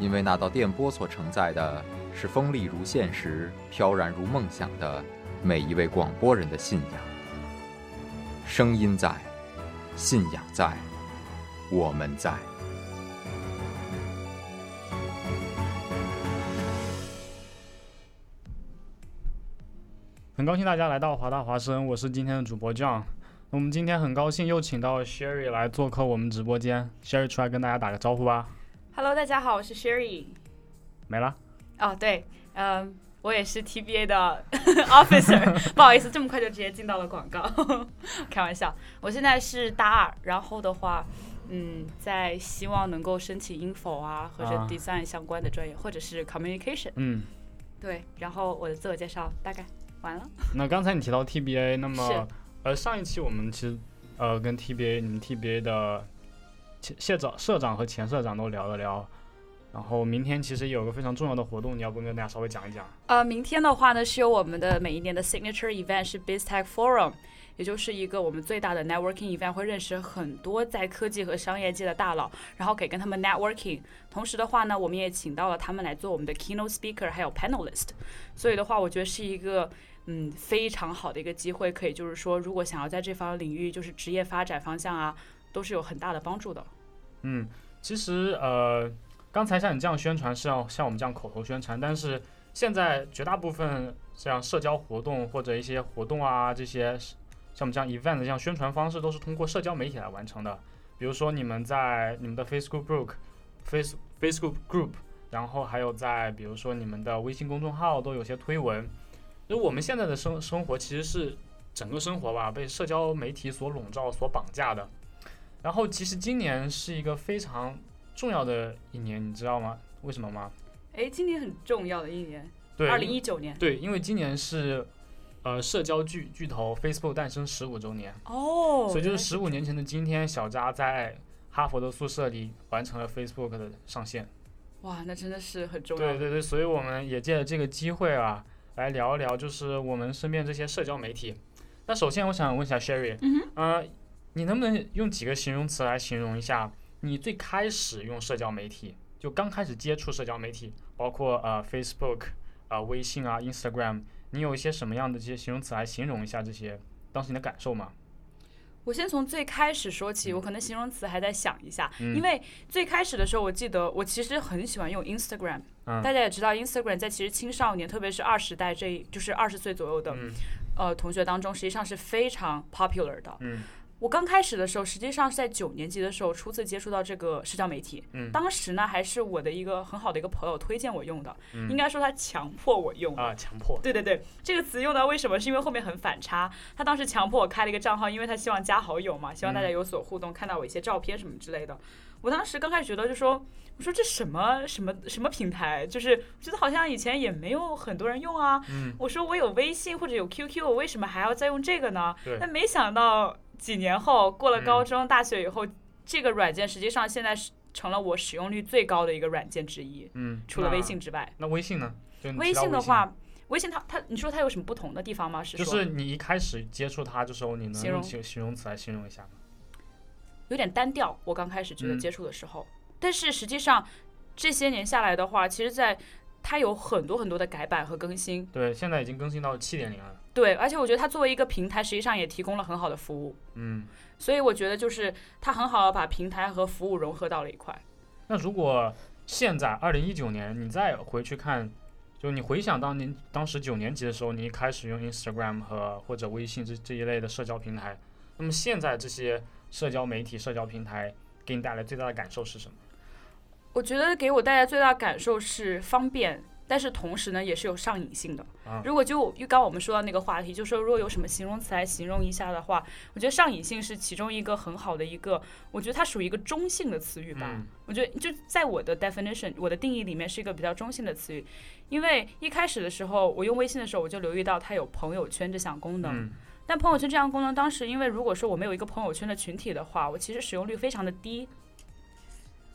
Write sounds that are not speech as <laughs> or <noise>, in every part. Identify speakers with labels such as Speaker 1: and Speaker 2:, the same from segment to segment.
Speaker 1: 因为那道电波所承载的是锋利如现实、飘然如梦想的每一位广播人的信仰。声音在，信仰在，我们在。
Speaker 2: 很高兴大家来到华大华生，我是今天的主播 John。我们今天很高兴又请到 Sherry 来做客我们直播间，Sherry 出来跟大家打个招呼吧。
Speaker 3: Hello，大家好，我是 Sherry。
Speaker 2: 没了。
Speaker 3: 哦，对，嗯，我也是 TBA 的 <laughs> officer，<laughs> 不好意思，这么快就直接进到了广告，<laughs> 开玩笑。我现在是大二，然后的话，嗯，在希望能够申请 info 啊，或者
Speaker 2: 啊
Speaker 3: design 相关的专业，或者是 communication。
Speaker 2: 嗯，
Speaker 3: 对，然后我的自我介绍大概完了。
Speaker 2: 那刚才你提到 TBA，那么呃上一期我们其实呃跟 TBA 你们 TBA 的前社长、社长和前社长都聊了聊，然后明天其实有个非常重要的活动，你要不跟大家稍微讲一讲？
Speaker 3: 呃，明天的话呢，是有我们的每一年的 signature event 是 BizTech Forum，也就是一个我们最大的 networking event，会认识很多在科技和商业界的大佬，然后可以跟他们 networking。同时的话呢，我们也请到了他们来做我们的 keynote speaker，还有 panelist。所以的话，我觉得是一个嗯非常好的一个机会，可以就是说，如果想要在这方领域就是职业发展方向啊，都是有很大的帮助的。
Speaker 2: 嗯，其实呃，刚才像你这样宣传是要像我们这样口头宣传，但是现在绝大部分像社交活动或者一些活动啊，这些像我们这样 event 的这样宣传方式都是通过社交媒体来完成的。比如说你们在你们的 Facebook group、Face Facebook group，然后还有在比如说你们的微信公众号都有些推文。因为我们现在的生生活其实是整个生活吧被社交媒体所笼罩、所绑架的。然后其实今年是一个非常重要的一年，你知道吗？为什么吗？
Speaker 3: 诶，今年很重要的一年，
Speaker 2: 对，
Speaker 3: 二零一九年。
Speaker 2: 对，因为今年是呃社交巨巨头 Facebook 诞生十五周年，
Speaker 3: 哦，
Speaker 2: 所以就是十五年前的今天，小扎在哈佛的宿舍里完成了 Facebook 的上线。
Speaker 3: 哇，那真的是很重要。
Speaker 2: 对对对，所以我们也借着这个机会啊，来聊一聊，就是我们身边这些社交媒体。那首先我想问一下 Sherry，
Speaker 3: 嗯哼，
Speaker 2: 呃，你能不能用几个形容词来形容一下你最开始用社交媒体，就刚开始接触社交媒体，包括呃 Facebook 啊、微信啊、Instagram，你有一些什么样的这些形容词来形容一下这些当时你的感受吗？
Speaker 3: 我先从最开始说起，我可能形容词还在想一下，
Speaker 2: 嗯。
Speaker 3: 因为最开始的时候，我记得我其实很喜欢用 Instagram，、
Speaker 2: 嗯。
Speaker 3: 大家也知道，Instagram 在其实青少年，特别是二十代这一，就是二十岁左右的、
Speaker 2: 嗯。
Speaker 3: 呃同学当中，实际上是非常 popular 的。
Speaker 2: 嗯
Speaker 3: 我刚开始的时候，实际上是在九年级的时候初次接触到这个社交媒体。
Speaker 2: 嗯
Speaker 3: 当时呢，还是我的一个很好的一个朋友推荐我用的，
Speaker 2: 嗯
Speaker 3: 应该说他强迫我用。
Speaker 2: 啊，强迫。
Speaker 3: 对对对，这个词用到为什么？是因为后面很反差。他当时强迫我开了一个账号，因为他希望加好友嘛，希望大家有所互动，看到我一些照片什么之类的。我当时刚开始觉得就说，我说这什么什么什么平台，就是我觉得好像以前也没有很多人用啊。
Speaker 2: 嗯
Speaker 3: 我说我有微信或者有 QQ，我为什么还要再用这个呢
Speaker 2: 对？
Speaker 3: 但没想到几年后，过了
Speaker 2: 嗯
Speaker 3: 高中、大学以后，这个软件实际上现在是成了我使用率最高的一个软件之一，
Speaker 2: 嗯，
Speaker 3: 除了微信之外。
Speaker 2: 那微信呢？就
Speaker 3: 微信的话，微信它它，你说它有什么不同的地方吗？是
Speaker 2: 就是你一开始接触它的时候，你能用
Speaker 3: 形容
Speaker 2: 形形容词来形容一下吗？
Speaker 3: 有点单调。我刚开始觉得
Speaker 2: 嗯
Speaker 3: 接触的时候，但是实际上这些年下来的话，其实在它有很多很多的改版和更新。
Speaker 2: 对，现在已经更新到七点零了。
Speaker 3: 对，而且我觉得它作为一个平台，实际上也提供了很好的服务。
Speaker 2: 嗯，
Speaker 3: 所以我觉得就是它很好的把平台和服务融合到了一块。
Speaker 2: 那如果现在二零一九年，你再回去看，就你回想当年当时九年级的时候，你一开始用 Instagram 和或者微信这这一类的社交平台，那么现在这些社交媒体、社交平台给你带来最大的感受是什么？
Speaker 3: 我觉得给我带来最大感受是方便，但是同时呢，也是有上瘾性的。
Speaker 2: 啊
Speaker 3: 如果就就刚我们说到那个话题，就说如果有什么形容词来形容一下的话，我觉得上瘾性是其中一个很好的一个，我觉得它属于一个中性的词语吧。
Speaker 2: 嗯
Speaker 3: 我觉得就在我的 definition 我的定义里面是一个比较中性的词语，因为一开始的时候我用微信的时候，我就留意到它有朋友圈这项功能。
Speaker 2: 嗯
Speaker 3: 但朋友圈这项功能，当时因为如果说我没有一个朋友圈的群体的话，我其实使用率非常的低。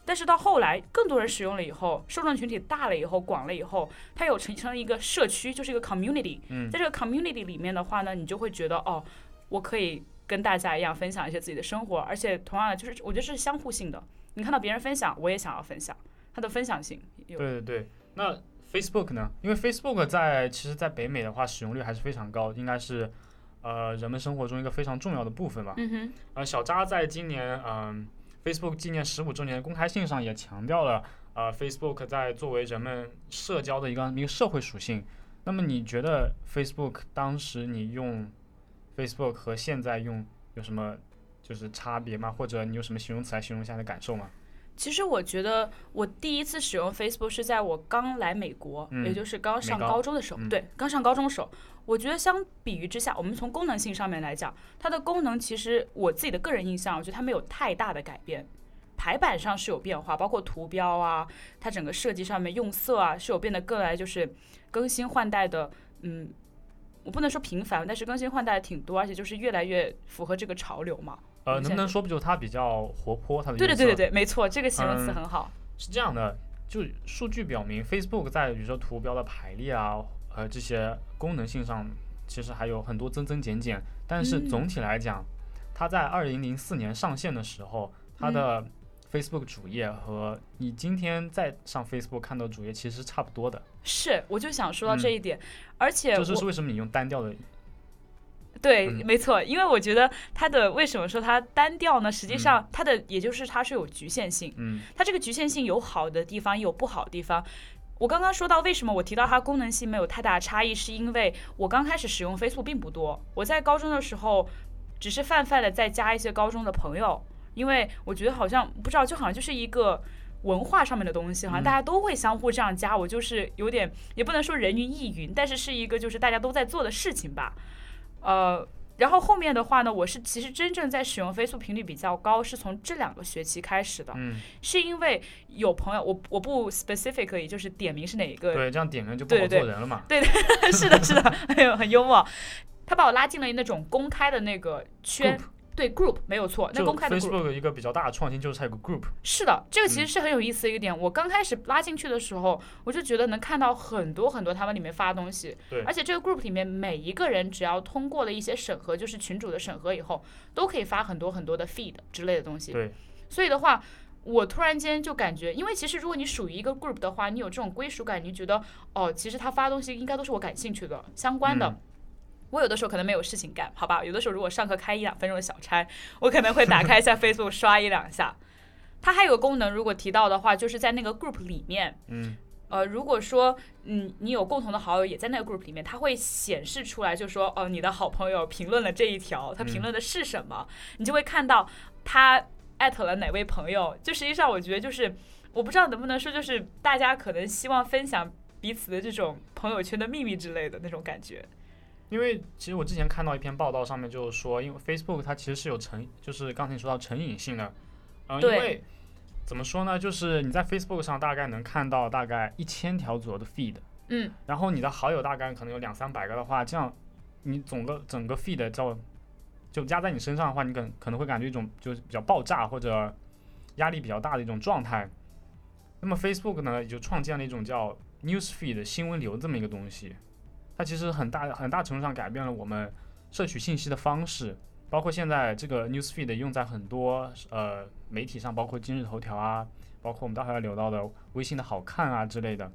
Speaker 3: 但是到后来，更多人使用了以后，受众群体大了以后，广了以后，它有形成了一个社区，就是一个 community。
Speaker 2: 嗯
Speaker 3: 在这个 community 里面的话呢，你就会觉得哦，我可以跟大家一样分享一些自己的生活，而且同样的，就是我觉得是相互性的。你看到别人分享，我也想要分享，它的分享性有。
Speaker 2: 对对对，那 Facebook 呢？因为 Facebook 在其实在北美的话使用率还是非常高，应该是呃人们生活中一个非常重要的部分吧。
Speaker 3: 嗯哼，
Speaker 2: 呃，小扎在今年嗯、Facebook 纪念十五周年的公开信上也强调了，呃，Facebook 在作为人们社交的一个一个社会属性。那么你觉得 Facebook 当时你用 Facebook 和现在用有什么就是差别吗？或者你有什么形容词来形容一下你的感受吗？
Speaker 3: 其实我觉得我第一次使用 Facebook 是在我刚来美国，
Speaker 2: 嗯
Speaker 3: 也就是刚上
Speaker 2: 高
Speaker 3: 高中的时候。
Speaker 2: 嗯
Speaker 3: 对，刚上高中的时候，我觉得相比于之下，我们从功能性上面来讲，它的功能其实我自己的个人印象，我觉得它没有太大的改变。排版上是有变化，包括图标啊，它整个设计上面用色啊是有变得更来就是更新换代的，嗯，我不能说频繁，但是更新换代挺多，而且就是越来越符合这个潮流嘛。
Speaker 2: 呃，能不能说不就它比较活泼？它的
Speaker 3: 对对对对对，没错，这个形容词
Speaker 2: 嗯
Speaker 3: 很好。
Speaker 2: 是这样的，就数据表明，Facebook 在比如说图标的排列啊，呃这些功能性上，其实还有很多增增减减。但是
Speaker 3: 嗯
Speaker 2: 总体来讲，它在二零零四年上线的时候，它的
Speaker 3: 嗯
Speaker 2: Facebook 主页和你今天在上 Facebook 看到主页其实是差不多的。
Speaker 3: 是，我就想说到这
Speaker 2: 嗯
Speaker 3: 一点，而且
Speaker 2: 这就是为什么你用单调的，
Speaker 3: 对，
Speaker 2: 嗯
Speaker 3: 没错，因为我觉得它的为什么说它单调呢？实际
Speaker 2: 嗯
Speaker 3: 上它的也就是它是有局限性，
Speaker 2: 嗯
Speaker 3: 它这个局限性有好的地方，也有不好的地方。我刚刚说到为什么我提到它功能性没有太大的差异，是因为我刚开始使用 Facebook 并不多，我在高中的时候只是泛泛的在加一些高中的朋友，因为我觉得好像不知道，就好像就是一个文化上面的东西，好像大家都会相互这样加，我就是有点也不能说人云亦云，但是是一个就是大家都在做的事情吧，呃。然后后面的话呢，我是其实真正在使用 Facebook 频率比较高，是从这两个学期开始的。
Speaker 2: 嗯，
Speaker 3: 是因为有朋友，我我不 specifically 就是点名是哪一个，
Speaker 2: 对，这样点名就不好做人了嘛。
Speaker 3: 对 <laughs> 是的，是的，哎呦很幽默。他把我拉进了那种公开的那个圈对 group 没有错，那公开的 group
Speaker 2: Facebook 一个比较大的创新就是它有个 group，
Speaker 3: 是的，这个其
Speaker 2: 嗯
Speaker 3: 实是很有意思的一个点。我刚开始拉进去的时候，我就觉得能看到很多很多他们里面发的东西，
Speaker 2: 对
Speaker 3: 而且这个 group 里面每一个人只要通过了一些审核，就是群主的审核以后，都可以发很多很多的 feed 之类的东西。
Speaker 2: 对，
Speaker 3: 所以的话，我突然间就感觉，因为其实如果你属于一个 group 的话，你有这种归属感，你觉得哦，其实他发东西应该都是我感兴趣的、相关的。
Speaker 2: 嗯
Speaker 3: 我有的时候可能没有事情干，好吧？有的时候如果上课开一两分钟的小差，我可能会打开一下 <laughs> Facebook 刷一两下。它还有个功能，如果提到的话，就是在那个 group 里面，
Speaker 2: 嗯，
Speaker 3: 呃，如果说嗯你有共同的好友也在那个 group 里面，它会显示出来，就说哦你的好朋友评论了这一条，他评论的是什么，你就会看到他艾特了哪位朋友。就实际上我觉得就是我不知道能不能说，就是大家可能希望分享彼此的这种朋友圈的秘密之类的那种感觉。
Speaker 2: 因为其实我之前看到一篇报道，上面就是说，因为 Facebook 它其实是有成，就是刚才你说到成瘾性的，嗯、因为怎么说呢，就是你在 Facebook 上大概能看到大概一千条左右的 feed，
Speaker 3: 嗯，
Speaker 2: 然后你的好友大概可能有两三百个的话，这样你总个整个 feed 叫就压在你身上的话，你可可能会感觉一种就是比较爆炸或者压力比较大的一种状态。那么 Facebook 呢，也就创建了一种叫 News Feed 新闻流这么一个东西，它其实很大很大程度上改变了我们摄取信息的方式，包括现在这个 News Feed 用在很多呃媒体上，包括今日头条啊，包括我们待会要聊到的微信的好看啊之类的。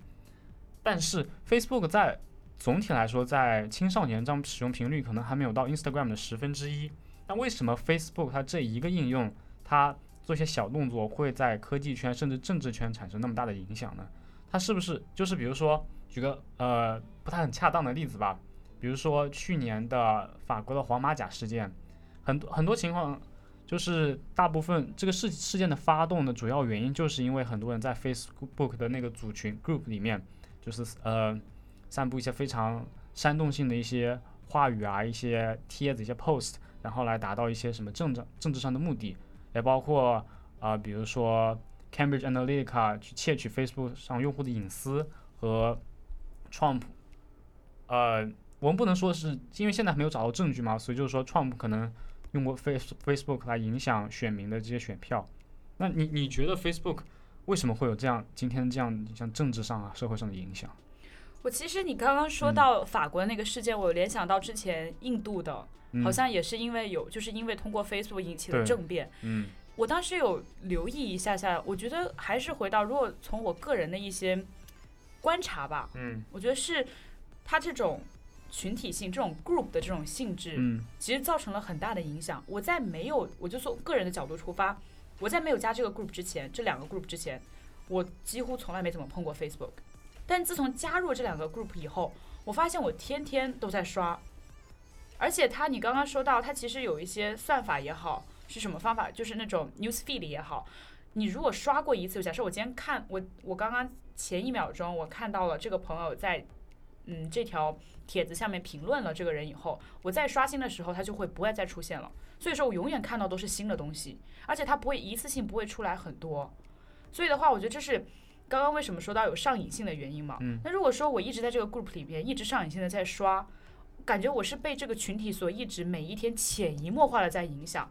Speaker 2: 但是 Facebook 在总体来说，在青少年这样使用频率可能还没有到 Instagram 的十分之一。那为什么 Facebook 它这一个应用，它做一些小动作，会在科技圈甚至政治圈产生那么大的影响呢？它是不是就是比如说举个呃不太很恰当的例子吧，比如说去年的法国的黄马甲事件，很多很多情况就是大部分这个事事件的发动的主要原因，就是因为很多人在 Facebook 的那个组群 group 里面，就是呃散布一些非常煽动性的一些话语啊，一些帖子、一些 post，然后来达到一些什么政治政治上的目的，也包括啊、比如说 Cambridge Analytica 去窃取 Facebook 上用户的隐私和 Trump，呃，我们不能说是因为现在还没有找到证据嘛，所以就是说 Trump 可能用过 Face Facebook 来影响选民的这些选票。那你你觉得 Facebook 为什么会有这样今天这样像政治上啊社会上的影响？
Speaker 3: 我其实你刚刚说到法国的那个事件，我联想到之前印度的，
Speaker 2: 嗯
Speaker 3: 好像也是因为有，就是因为通过 Facebook 引起的政变。
Speaker 2: 嗯
Speaker 3: 我当时有留意一下下，我觉得还是回到，如果从我个人的一些观察吧，
Speaker 2: 嗯
Speaker 3: 我觉得是它这种群体性、这种 group 的这种性质，
Speaker 2: 嗯
Speaker 3: 其实造成了很大的影响。我在没有，我就从个人的角度出发，我在没有加这个 group 之前，这两个 group 之前，我几乎从来没怎么碰过 Facebook。但自从加入这两个 group 以后，我发现我天天都在刷，而且它，你刚刚说到，它其实有一些算法也好，是什么方法，就是那种 news feed 也好，你如果刷过一次，假设我今天看我我刚刚前一秒钟我看到了这个朋友在嗯这条帖子下面评论了这个人以后，我再刷新的时候，他就会不会再出现了。所以说我永远看到都是新的东西，而且它不会一次性不会出来很多。所以的话，我觉得这是刚刚为什么说到有上瘾性的原因嘛。
Speaker 2: 嗯
Speaker 3: 那如果说我一直在这个 group 里边一直上瘾性的在刷，感觉我是被这个群体所一直每一天潜移默化的在影响。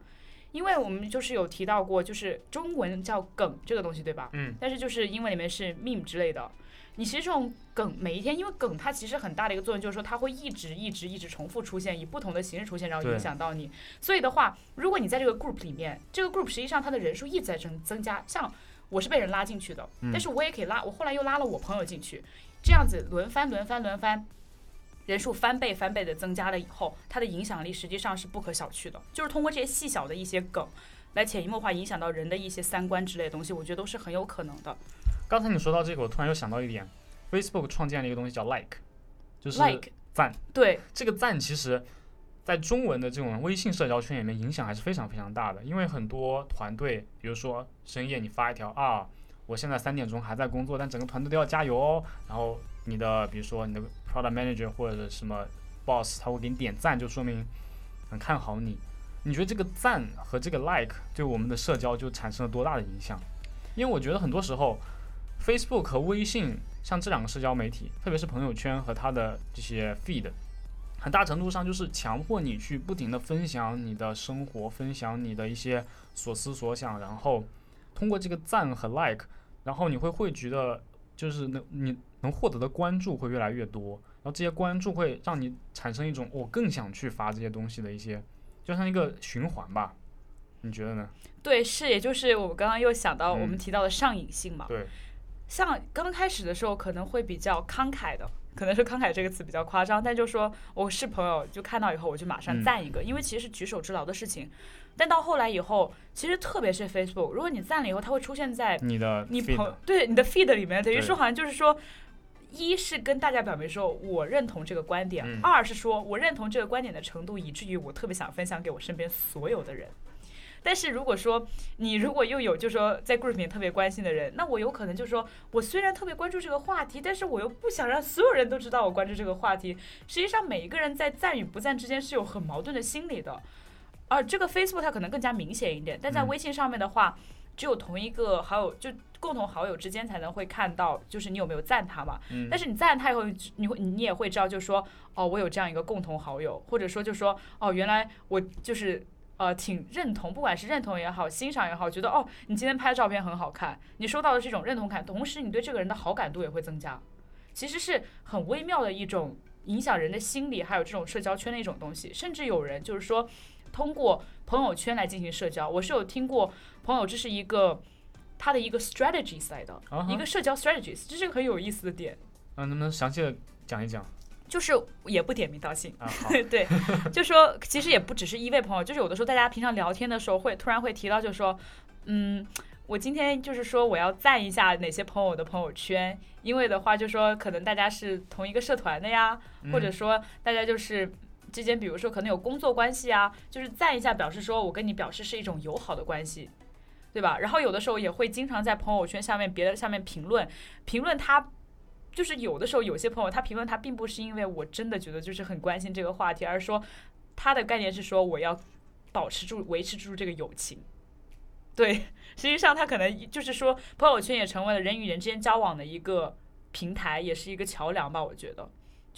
Speaker 3: 因为我们就是有提到过，就是中文叫梗这个东西，对吧？
Speaker 2: 嗯
Speaker 3: 但是就是英文里面是 meme 之类的。你其实这种梗每一天，因为梗它其实很大的一个作用就是说它会一直一直一直重复出现，以不同的形式出现，然后影响到你。所以的话，如果你在这个 group 里面，这个 group 实际上它的人数一直在增增加。像我是被人拉进去的，
Speaker 2: 嗯
Speaker 3: 但是我也可以拉，我后来又拉了我朋友进去，这样子轮番轮番轮番。人数翻倍翻倍的增加了以后，它的影响力实际上是不可小觑的。就是通过这些细小的一些梗，来潜移默化影响到人的一些三观之类的东西，我觉得都是很有可能的。
Speaker 2: 刚才你说到这个，我突然又想到一点，Facebook 创建了一个东西叫 Like，就是
Speaker 3: like
Speaker 2: 赞。
Speaker 3: 对，
Speaker 2: 这个赞其实，在中文的这种微信社交圈里面影响还是非常非常大的，因为很多团队，比如说深夜你发一条啊，我现在三点钟还在工作，但整个团队都要加油哦。然后你的比如说你的 product manager 或者什么 boss，他会给你点赞，就说明很看好你。你觉得这个赞和这个 like 对我们的社交就产生了多大的影响？因为我觉得很多时候，Facebook 和微信像这两个社交媒体，特别是朋友圈和它的这些 feed，很大程度上就是强迫你去不停的分享你的生活，分享你的一些所思所想，然后通过这个赞和 like，然后你会汇聚的就是那你能获得的关注会越来越多，然后这些关注会让你产生一种我更想去发这些东西的一些，就像一个循环吧，你觉得呢？
Speaker 3: 对，是，也就是我刚刚又想到我们
Speaker 2: 嗯
Speaker 3: 提到的上瘾性嘛。
Speaker 2: 对，
Speaker 3: 像刚开始的时候可能会比较慷慨的，可能是慷慨这个词比较夸张，但就说我是朋友，就看到以后我就马上
Speaker 2: 嗯
Speaker 3: 赞一个，因为其实是举手之劳的事情。但到后来以后，其实特别是 Facebook，如果你赞了以后，它会出现在
Speaker 2: 你的
Speaker 3: 你朋对你的 feed 里面，等于说好像就是说，一是跟大家表明说我认同这个观点，
Speaker 2: 嗯
Speaker 3: 二是说我认同这个观点的程度，以至于我特别想分享给我身边所有的人。但是如果说你如果又有就是说在 group 里面特别关心的人，那我有可能就是说我虽然特别关注这个话题，但是我又不想让所有人都知道我关注这个话题。实际上每一个人在赞与不赞之间是有很矛盾的心理的。而这个 Facebook 它可能更加明显一点，但在
Speaker 2: 嗯
Speaker 3: 微信上面的话，只有同一个好友就共同好友之间才能会看到，就是你有没有赞他嘛。
Speaker 2: 嗯
Speaker 3: 但是你赞他以后，你会你也会知道，就是说哦，我有这样一个共同好友，或者说就是说哦，原来我就是。呃，挺认同，不管是认同也好，欣赏也好，觉得哦，你今天拍的照片很好看，你收到的这种认同感，同时你对这个人的好感度也会增加，其实是很微妙的一种影响人的心理，还有这种社交圈的一种东西。甚至有人就是说，通过朋友圈来进行社交，我是有听过朋友，这是一个他的一个 strategies 来的，一个社交 strategies，这是个很有意思的点。
Speaker 2: 嗯，能不能详细的讲一讲
Speaker 3: 就是也不点名道姓，
Speaker 2: 啊？好，<laughs>
Speaker 3: 对，就说其实也不只是一位朋友，就是有的时候大家平常聊天的时候会突然会提到，就说，嗯，我今天就是说我要赞一下哪些朋友的朋友圈，因为的话就说可能大家是同一个社团的呀，或者
Speaker 2: 嗯
Speaker 3: 说大家就是之间，比如说可能有工作关系啊，就是赞一下，表示说我跟你表示是一种友好的关系，对吧？然后有的时候也会经常在朋友圈下面别的下面评论，评论他。就是有的时候有些朋友他评论他并不是因为我真的觉得就是很关心这个话题，而是说他的概念是说我要保持住维持住这个友情。对，<laughs> 实际上他可能就是说朋友圈也成为了人与人之间交往的一个平台，也是一个桥梁吧。我觉得，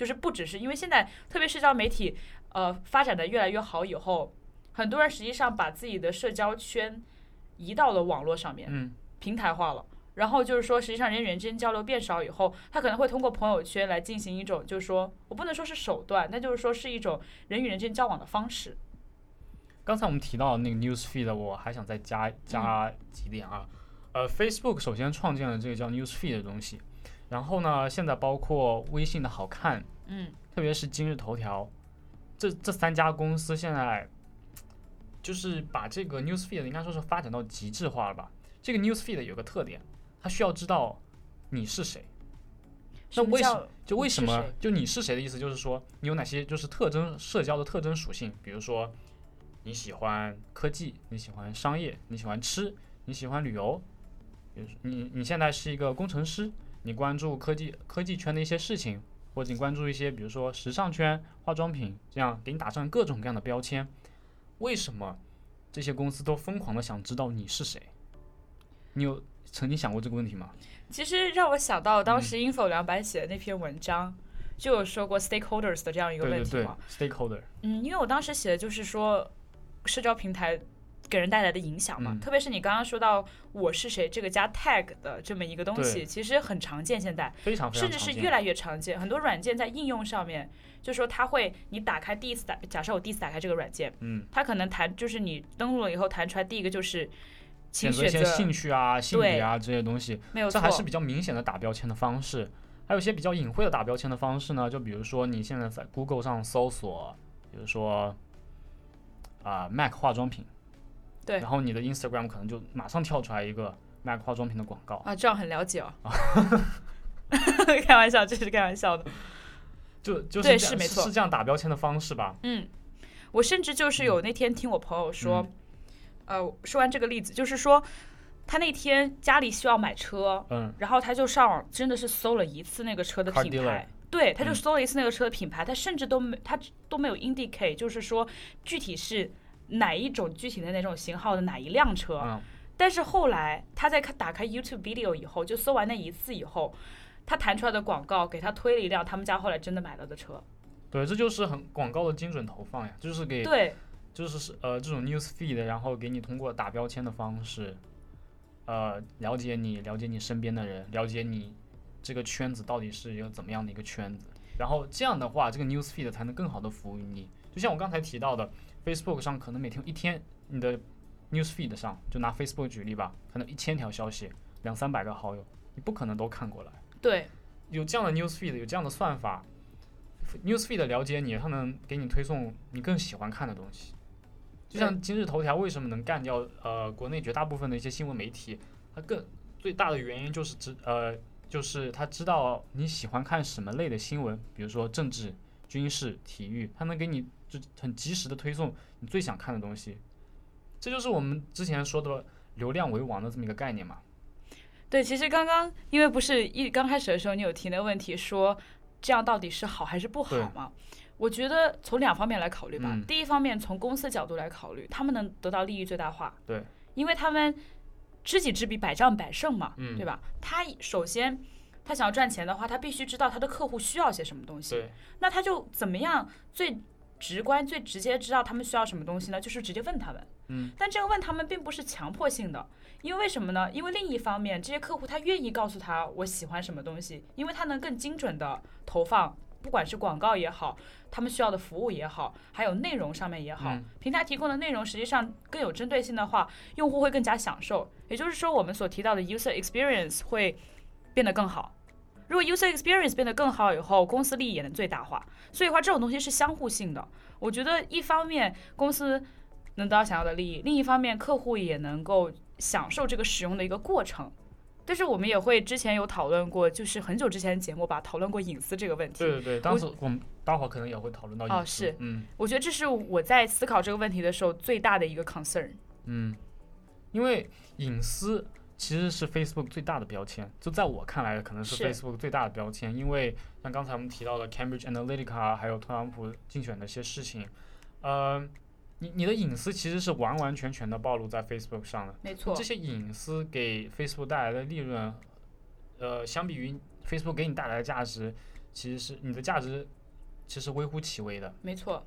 Speaker 3: 就是不只是因为现在特别社交媒体呃发展的越来越好以后，很多人实际上把自己的社交圈移到了网络上面，
Speaker 2: 嗯，
Speaker 3: 平台化了。然后就是说，实际上人与人之间交流变少以后，他可能会通过朋友圈来进行一种，就是说我不能说是手段，那就是说是一种人与人之间交往的方式。
Speaker 2: 刚才我们提到那个 news feed，我还想再加加几点啊。呃，Facebook 首先创建了这个叫 news feed 的东西，然后呢，现在包括微信的好看，
Speaker 3: 嗯，
Speaker 2: 特别是今日头条，这这三家公司现在就是把这个 news feed 应该说是发展到极致化了吧。这个 news feed 有个特点，它需要知道你是谁。那为什
Speaker 3: 什么叫
Speaker 2: 就为什么就你是谁的意思，就是说你有哪些就是特征社交的特征属性，比如说你喜欢科技，你喜欢商业，你喜欢吃，你喜欢旅游，比如说你你现在是一个工程师，你关注科技科技圈的一些事情，或者你关注一些比如说时尚圈、化妆品，这样给你打上各种各样的标签。为什么这些公司都疯狂的想知道你是谁？你有曾经想过这个问题吗？
Speaker 3: 其实让我想到当
Speaker 2: 嗯
Speaker 3: 时英否两百写的那篇文章，就有说过 stakeholders 的这样一个问题嘛。
Speaker 2: ，stakeholder，
Speaker 3: 嗯，因为我当时写的就是说，社交平台给人带来的影响嘛，
Speaker 2: 嗯
Speaker 3: 特别是你刚刚说到我是谁这个加 tag 的这么一个东西，其实很常见，现在
Speaker 2: 非常非常
Speaker 3: 甚至是越来越常见。很多软件在应用上面，就说它会你打开第一次打，假设我第一次打开这个软件，
Speaker 2: 嗯，
Speaker 3: 它可能弹就是你登录了以后弹出来第一个就是，请
Speaker 2: 选择一些兴趣啊、性别啊这些东西，
Speaker 3: 没有错，
Speaker 2: 这还是比较明显的打标签的方式。还有一些比较隐晦的打标签的方式呢，就比如说你现在在 Google 上搜索，比如说啊、MAC 化妆品，
Speaker 3: 对
Speaker 2: 然后你的 Instagram 可能就马上跳出来一个 MAC 化妆品的广告。
Speaker 3: 啊，这样很了解哦。<laughs> 开玩笑，这是开玩笑的。
Speaker 2: 就就是
Speaker 3: 对是没错
Speaker 2: 是这样打标签的方式吧？
Speaker 3: 嗯，我甚至就是有那天听我朋友说，
Speaker 2: 嗯
Speaker 3: 呃，说完这个例子，就是说他那天家里需要买车，
Speaker 2: 嗯，
Speaker 3: 然后他就上网真的是搜了一次那个车的品牌。对，他就
Speaker 2: 嗯
Speaker 3: 搜了一次那个车的品牌，他甚至都没，他都没有 indicate，就是说具体是哪一种具体的那种型号的哪一辆车。
Speaker 2: 嗯，
Speaker 3: 但是后来他在看打开 YouTube video 以后，就搜完那一次以后，他弹出来的广告给他推了一辆他们家后来真的买了的车。
Speaker 2: 对，这就是很广告的精准投放呀，就是给
Speaker 3: 对，
Speaker 2: 就是是呃这种 news feed，然后给你通过打标签的方式，呃了解你，了解你身边的人，了解你这个圈子到底是一个怎么样的一个圈子，然后这样的话，这个 news feed 才能更好的服务于你。就像我刚才提到的，Facebook 上可能每天一天你的 news feed 上，就拿 Facebook 举例吧，可能一千条消息，两三百个好友，你不可能都看过来。
Speaker 3: 对，
Speaker 2: 有这样的 news feed，有这样的算法，news feed 了解你，它能给你推送你更喜欢看的东西。就像今日头条为什么能干掉呃国内绝大部分的一些新闻媒体，它更最大的原因就是知呃就是它知道你喜欢看什么类的新闻，比如说政治、军事、体育，它能给你就很及时的推送你最想看的东西。这就是我们之前说的流量为王的这么一个概念嘛。
Speaker 3: 对，其实刚刚因为不是一刚开始的时候，你有提那个问题说，这样到底是好还是不好嘛？我觉得从两方面来考虑吧。
Speaker 2: 嗯
Speaker 3: 第一方面，从公司角度来考虑，他们能得到利益最大化。
Speaker 2: 对，
Speaker 3: 因为他们知己知彼，百战百胜嘛，
Speaker 2: 嗯
Speaker 3: 对吧？他首先他想要赚钱的话，他必须知道他的客户需要些什么东西。
Speaker 2: 对，
Speaker 3: 那他就怎么样最直观、最直接知道他们需要什么东西呢？就是直接问他们。
Speaker 2: 嗯，
Speaker 3: 但这个问他们并不是强迫性的，因为为什么呢？因为另一方面，这些客户他愿意告诉他我喜欢什么东西，因为他能更精准的投放，不管是广告也好，他们需要的服务也好，还有内容上面也好，
Speaker 2: 嗯
Speaker 3: 平台提供的内容实际上更有针对性的话，用户会更加享受。也就是说，我们所提到的 user experience 会变得更好。如果 user experience 变得更好以后，公司利益也能最大化。所以话，这种东西是相互性的。我觉得一方面公司能得到想要的利益，另一方面客户也能够享受这个使用的一个过程。但是我们也会之前有讨论过，就是很久之前的节目吧，讨论过隐私这个问题。
Speaker 2: 对对对，当时我们待会儿可能也会讨论到隐私。
Speaker 3: 哦是
Speaker 2: 嗯
Speaker 3: 我觉得这是我在思考这个问题的时候最大的一个 concern。
Speaker 2: 嗯，因为隐私其实是 Facebook 最大的标签，就在我看来，可能是
Speaker 3: 是
Speaker 2: Facebook 最大的标签。因为像刚才我们提到的 Cambridge Analytica，还有特朗普竞选的一些事情，呃，你你的隐私其实是完完全全的暴露在 Facebook 上的。
Speaker 3: 没错
Speaker 2: 这，些隐私给 Facebook 带来的利润，呃，相比于 Facebook 给你带来的价值，其实是你的价值其实微乎其微的。
Speaker 3: 没错。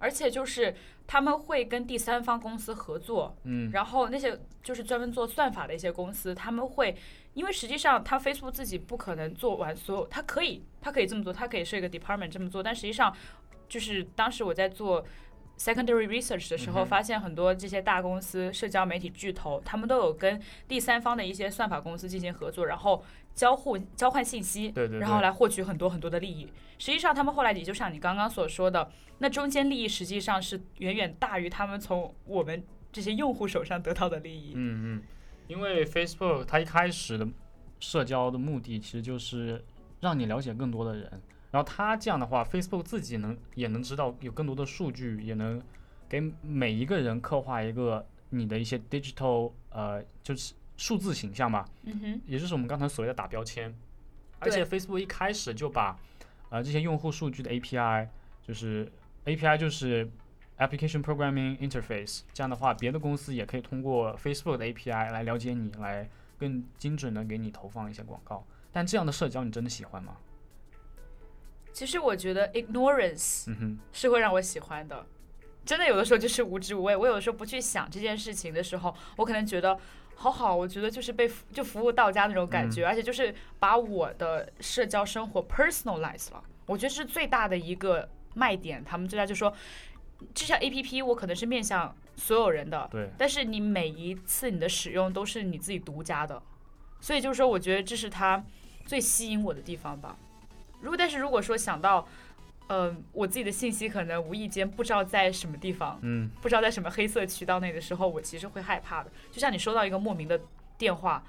Speaker 3: 而且就是他们会跟第三方公司合作，
Speaker 2: 嗯，
Speaker 3: 然后那些就是专门做算法的一些公司，他们会，因为实际上他 Facebook 自己不可能做完所有，他可以，他可以这么做，他可以设一个 department 这么做，但实际上就是当时我在做 secondary research 的时候，
Speaker 2: 嗯
Speaker 3: 发现很多这些大公司、社交媒体巨头，他们都有跟第三方的一些算法公司进行合作，然后交互交换信息，
Speaker 2: 对对对
Speaker 3: 然后来获取很多很多的利益。实际上，他们后来也就像你刚刚所说的，那中间利益实际上是远远大于他们从我们这些用户手上得到的利益。
Speaker 2: 嗯嗯，因为 Facebook 它一开始的社交的目的其实就是让你了解更多的人，然后它这样的话，Facebook 自己能也能知道有更多的数据，也能给每一个人刻画一个你的一些 digital 呃就是数字形象嘛，
Speaker 3: 嗯哼，
Speaker 2: 也就是我们刚才所谓的打标签。而且 Facebook 一开始就把呃这些用户数据的 API，就是 API 就是 Application Programming Interface，这样的话，别的公司也可以通过 Facebook 的 API 来了解你，来更精准的给你投放一些广告。但这样的社交你真的喜欢吗？
Speaker 3: 其实我觉得 ignorance
Speaker 2: 嗯哼，
Speaker 3: 是会让我喜欢的。真的有的时候就是无知无畏。我有的时候不去想这件事情的时候，我可能觉得好好，我觉得就是被就服务到家那种感觉，而且就是把我的社交生活 personalize 了。我觉得是最大的一个卖点。他们最大就说，就像 A P P 我可能是面向所有人的，
Speaker 2: 对，
Speaker 3: 但是你每一次你的使用都是你自己独家的，所以就是说，我觉得这是它最吸引我的地方吧。如果但是如果说想到，呃，我自己的信息可能无意间不知道在什么地方，
Speaker 2: 嗯，
Speaker 3: 不知道在什么黑色渠道内的时候，我其实会害怕的。就像你收到一个莫名的电话，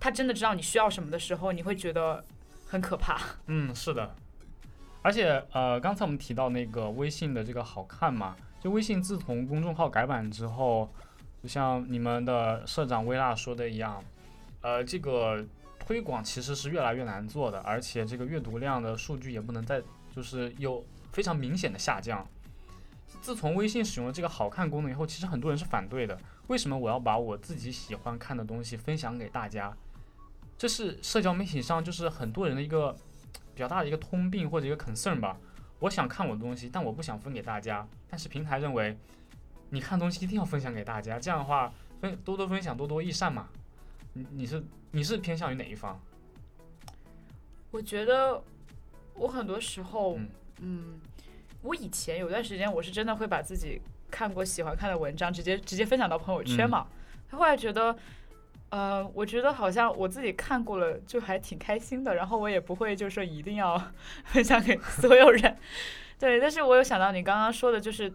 Speaker 3: 他真的知道你需要什么的时候，你会觉得很可怕。
Speaker 2: 嗯，是的。而且呃，刚才我们提到那个微信的这个好看嘛，就微信自从公众号改版之后，就像你们的社长薇娜说的一样，呃，这个推广其实是越来越难做的，而且这个阅读量的数据也不能再就是有非常明显的下降。自从微信使用了这个好看功能以后，其实很多人是反对的。为什么我要把我自己喜欢看的东西分享给大家？这是社交媒体上就是很多人的一个比较大的一个通病或者一个 concern 吧。我想看我的东西，但我不想分给大家。但是平台认为，你看东西一定要分享给大家，这样的话分多多分享，多多益善嘛。你你是你是偏向于哪一方？
Speaker 3: 我觉得我很多时候，
Speaker 2: 嗯
Speaker 3: 嗯，我以前有段时间我是真的会把自己看过喜欢看的文章直接直接分享到朋友圈嘛。他后来觉得，呃，我觉得好像我自己看过了就还挺开心的，然后我也不会就说一定要 <laughs> 分享给所有人。<laughs> 对，但是我有想到你刚刚说的，就是。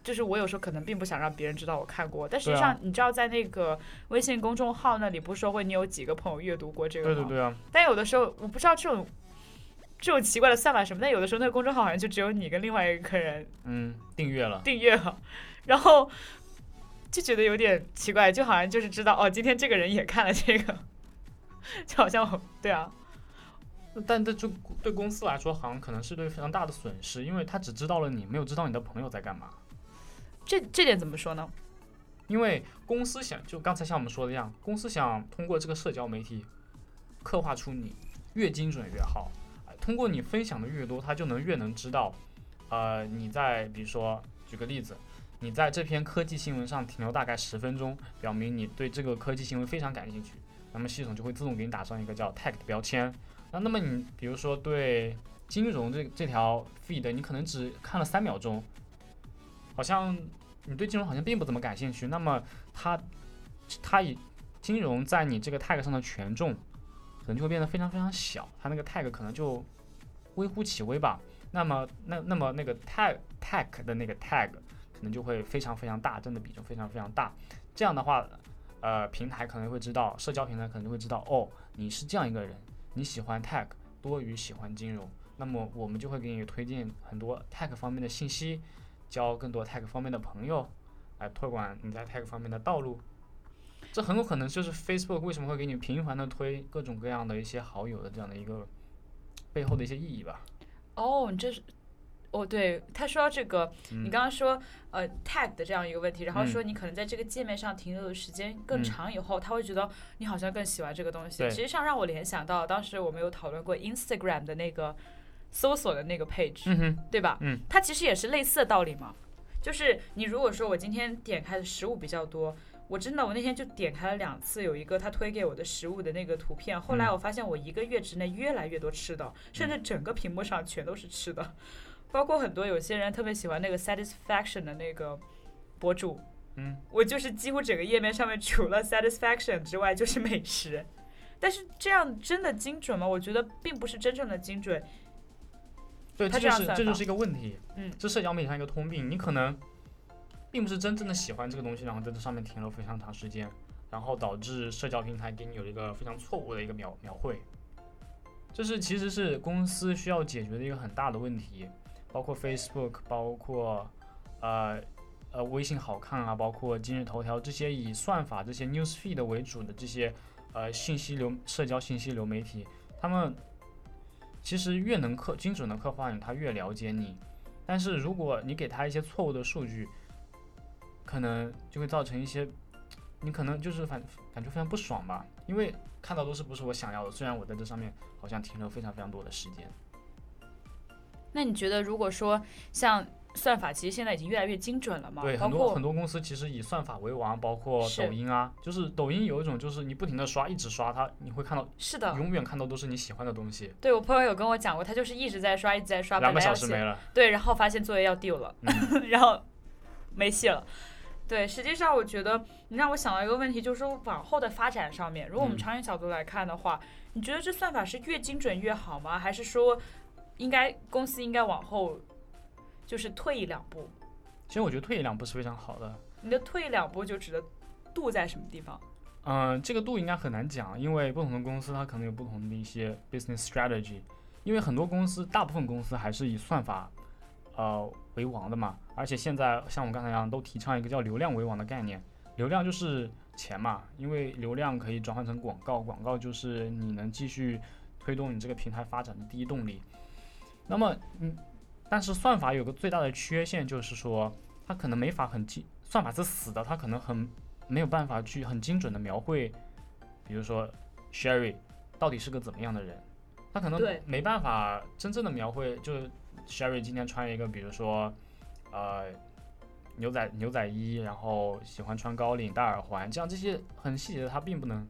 Speaker 3: 就是我有时候可能并不想让别人知道我看过，但实际上你知道，在那个微信公众号那里，不是说会你有几个朋友阅读过这个吗？
Speaker 2: 对对对啊，
Speaker 3: 但有的时候我不知道这种这种奇怪的算法什么，但有的时候那个公众号好像就只有你跟另外一个人
Speaker 2: 嗯，订阅了。
Speaker 3: 订阅了，<laughs> 然后就觉得有点奇怪，就好像就是知道哦，今天这个人也看了这个，<laughs> 就好像我对啊，
Speaker 2: 但这就对公司来说，好像可能是对非常大的损失，因为他只知道了你，没有知道你的朋友在干嘛。
Speaker 3: 这这点怎么说呢？
Speaker 2: 因为公司想，就刚才像我们说的一样，公司想通过这个社交媒体刻画出你越精准越好，呃通过你分享的越多，他就能越能知道，呃，你在比如说举个例子，你在这篇科技新闻上停留大概十分钟，表明你对这个科技新闻非常感兴趣，那么系统就会自动给你打上一个叫 tag 的标签。那那么你比如说对金融这这条 feed，你可能只看了三秒钟，好像你对金融好像并不怎么感兴趣，那么它它以金融在你这个 tag 上的权重，可能就会变得非常非常小，它那个 tag 可能就微乎其微吧。那么那那么那个 tag tag 的那个 tag 可能就会非常非常大，占的比重非常非常大。这样的话，呃平台可能会知道，社交平台可能就会知道，哦，你是这样一个人，你喜欢 tech 多于喜欢金融，那么我们就会给你推荐很多 tech 方面的信息，交更多 tech 方面的朋友，来拓管你在 tech 方面的道路。这很有可能就是 Facebook 为什么会给你频繁的推各种各样的一些好友的这样的一个背后的一些意义吧。
Speaker 3: 哦，你这是，哦，对，他说到这个，
Speaker 2: 嗯
Speaker 3: 你刚刚说呃 tag 的这样一个问题，然后
Speaker 2: 嗯
Speaker 3: 说你可能在这个界面上停留的时间更
Speaker 2: 嗯
Speaker 3: 长以后，他会觉得你好像更喜欢这个东西。
Speaker 2: 对
Speaker 3: 实际上让我联想到当时我们有讨论过 Instagram 的那个搜索的那个 page，、
Speaker 2: 嗯哼，
Speaker 3: 对吧？
Speaker 2: 嗯，
Speaker 3: 它其实也是类似的道理嘛。就是你如果说我今天点开的食物比较多，我真的我那天就点开了两次，有一个他推给我的食物的那个图片，后来
Speaker 2: 嗯
Speaker 3: 我发现我一个月之内越来越多吃的，甚至整个屏幕上全都是吃的，包括很多有些人特别喜欢那个 satisfaction 的那个博主，
Speaker 2: 嗯，
Speaker 3: 我就是几乎整个页面上面除了 satisfaction 之外就是美食。但是这样真的精准吗？我觉得并不是真正的精准。
Speaker 2: 对，
Speaker 3: 它
Speaker 2: 这
Speaker 3: 样算
Speaker 2: 这就是一个问题。
Speaker 3: 嗯
Speaker 2: 这社交媒体上一个通病，你可能并不是真正的喜欢这个东西，然后在这上面停留非常长时间，然后导致社交平台给你有一个非常错误的一个描描绘。这是其实是公司需要解决的一个很大的问题，包括 Facebook，包括呃呃微信好看啊，包括今日头条这些以算法这些 news feed 为主的这些呃信息流社交信息流媒体，他们其实越能刻精准的刻画你，他越了解你。但是如果你给他一些错误的数据，可能就会造成一些，你可能就是反感觉非常不爽吧，因为看到都是不是我想要的。虽然我在这上面好像停留非常非常多的时间，
Speaker 3: 那你觉得，如果说像算法，其实现在已经越来越精准了嘛？
Speaker 2: 对，很多很多公司其实以算法为王，包括抖音啊，就是抖音有一种就是你不停的刷，一直刷它，你会看到
Speaker 3: 是的，
Speaker 2: 永远看到都是你喜欢的东西，
Speaker 3: 对我朋友有跟我讲过，他就是一直在刷，一直在刷，
Speaker 2: 两个小时没了。
Speaker 3: 对，然后发现作业要丢了，
Speaker 2: 嗯 <laughs>
Speaker 3: 然后没戏了。对，实际上我觉得你让我想到一个问题，就是说往后的发展上面，如果我们
Speaker 2: 嗯
Speaker 3: 长远角度来看的话，你觉得这算法是越精准越好吗？还是说应该公司应该往后就是退一两步？
Speaker 2: 其实我觉得退一两步是非常好的。
Speaker 3: 你的退一两步就指的度在什么地方？
Speaker 2: 嗯，这个度应该很难讲，因为不同的公司它可能有不同的一些 business strategy。因为很多公司，大部分公司还是以算法呃为王的嘛。而且现在像我们刚才一样，都提倡一个叫流量为王的概念。流量就是钱嘛，因为流量可以转换成广告，广告就是你能继续推动你这个平台发展的第一动力。那么，嗯，但是算法有个最大的缺陷，就是说它可能没法很精，算法是死的，它可能很没有办法去很精准的描绘，比如说 Sherry 到底是个怎么样的人，他可能没办法真正的描绘，就是 Sherry 今天穿一个，比如说呃牛仔牛仔衣，然后喜欢穿高领戴耳环，这样这些很细节的他并不能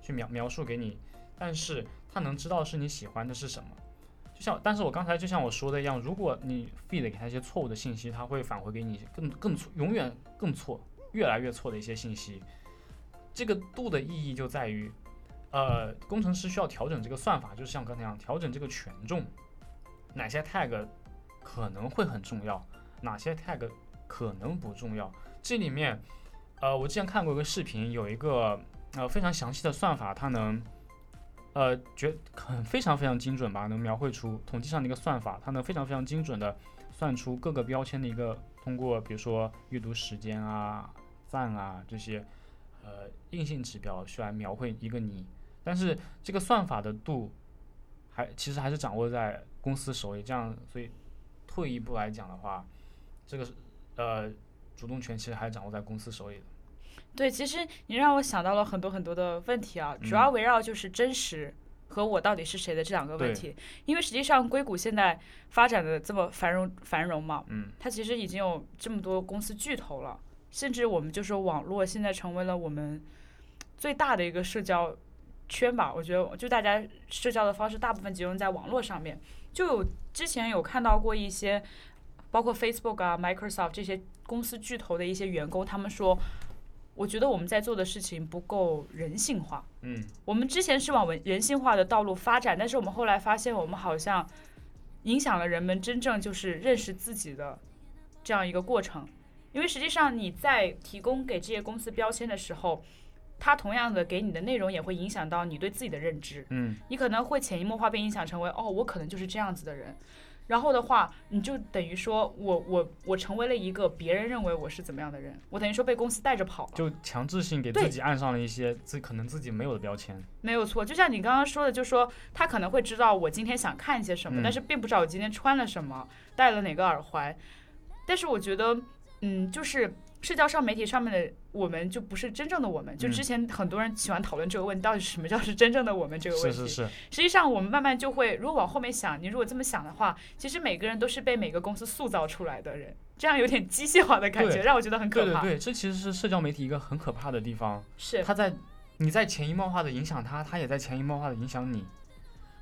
Speaker 2: 去描描述给你，但是他能知道是你喜欢的是什么。就像，但是我刚才就像我说的一样，如果你 feed 给他一些错误的信息，他会返回给你更更错，永远更错，越来越错的一些信息。这个度的意义就在于，呃，工程师需要调整这个算法，就是像刚才一样，调整这个权重，哪些 tag 可能会很重要，哪些 tag 可能不重要。这里面，呃，我之前看过一个视频，有一个呃非常详细的算法，它能。呃，觉很非常非常精准吧，能描绘出统计上的一个算法，它能非常非常精准的算出各个标签的一个通过，比如说阅读时间啊、赞啊这些呃硬性指标去来描绘一个你。但是这个算法的度还其实还是掌握在公司手里，这样所以退一步来讲的话，这个呃主动权其实还是掌握在公司手里的。
Speaker 3: 对，其实你让我想到了很多很多的问题啊，主
Speaker 2: 嗯
Speaker 3: 要围绕就是真实和我到底是谁的这两个问
Speaker 2: 对
Speaker 3: 题。因为实际上硅谷现在发展的这么繁荣繁荣嘛，
Speaker 2: 嗯，
Speaker 3: 它其实已经有这么多公司巨头了，甚至我们就说网络现在成为了我们最大的一个社交圈吧。我觉得就大家社交的方式大部分集中在网络上面。就有之前有看到过一些，包括 Facebook 啊、Microsoft 这些公司巨头的一些员工，他们说，我觉得我们在做的事情不够人性化。
Speaker 2: 嗯，
Speaker 3: 我们之前是往文人性化的道路发展，但是我们后来发现，我们好像影响了人们真正就是认识自己的这样一个过程。因为实际上你在提供给这些公司标签的时候，它同样的给你的内容也会影响到你对自己的认知。
Speaker 2: 嗯，
Speaker 3: 你可能会潜移默化被影响成为哦，我可能就是这样子的人。然后的话，你就等于说我我我成为了一个别人认为我是怎么样的人，我等于说被公司带着跑了。
Speaker 2: 就强制性给自己按上了一些自可能自己没有的标签。
Speaker 3: 没有错，就像你刚刚说的，就说他可能会知道我今天想看些什么，
Speaker 2: 嗯
Speaker 3: 但是并不知道我今天穿了什么，戴了哪个耳环。但是我觉得，嗯，就是社交上媒体上面的我们就不是真正的我们。就
Speaker 2: 嗯
Speaker 3: 之前很多人喜欢讨论这个问题，到底什么叫是真正的我们这个问题。
Speaker 2: 是是是，
Speaker 3: 实际上，我们慢慢就会，如果往后面想，你如果这么想的话，其实每个人都是被每个公司塑造出来的人，这样有点机械化的感觉，让我觉得很可怕。
Speaker 2: 对对对，这其实是社交媒体一个很可怕的地方。
Speaker 3: 是，
Speaker 2: 它在你在潜移默化的影响他，他也在潜移默化的影响你。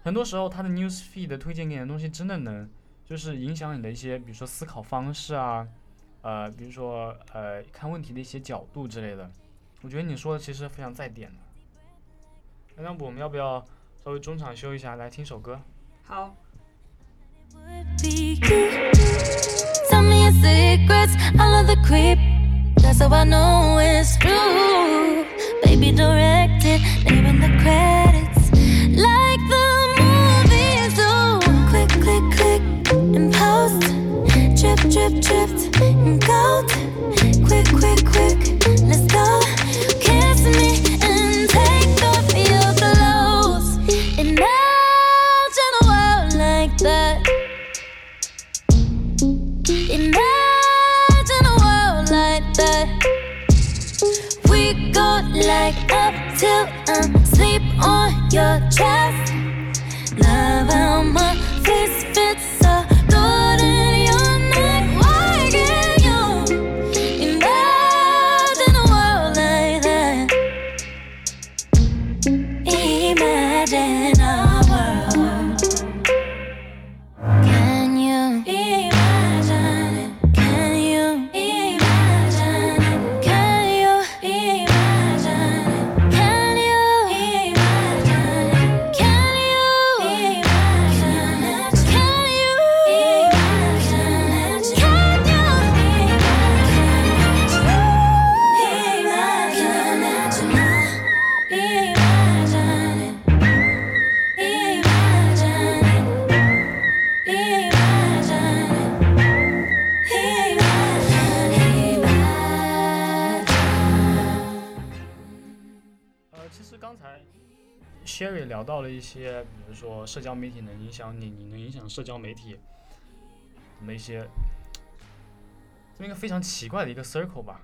Speaker 2: 很多时候，他的 news feed 推荐给你的东西，真的能就是影响你的一些，比如说思考方式啊，呃，比如说呃看问题的一些角度之类的。我觉得你说的其实非常在点的。那要不我们要不要稍微中场休一下，来听首歌？
Speaker 3: 好。
Speaker 4: Tell me your secrets, I love the creep. That's how I know it's true. Baby, direct it, name in the credits. Quick, quick, quick, let's go. Kiss me and take off your clothes. Imagine a world like that. Imagine a world like that. We go like up till I'm sleep on your chest. Love how my face fits
Speaker 2: 社交媒体能影响你，你能影响社交媒体，那么一些这么一个非常奇怪的一个 circle 吧。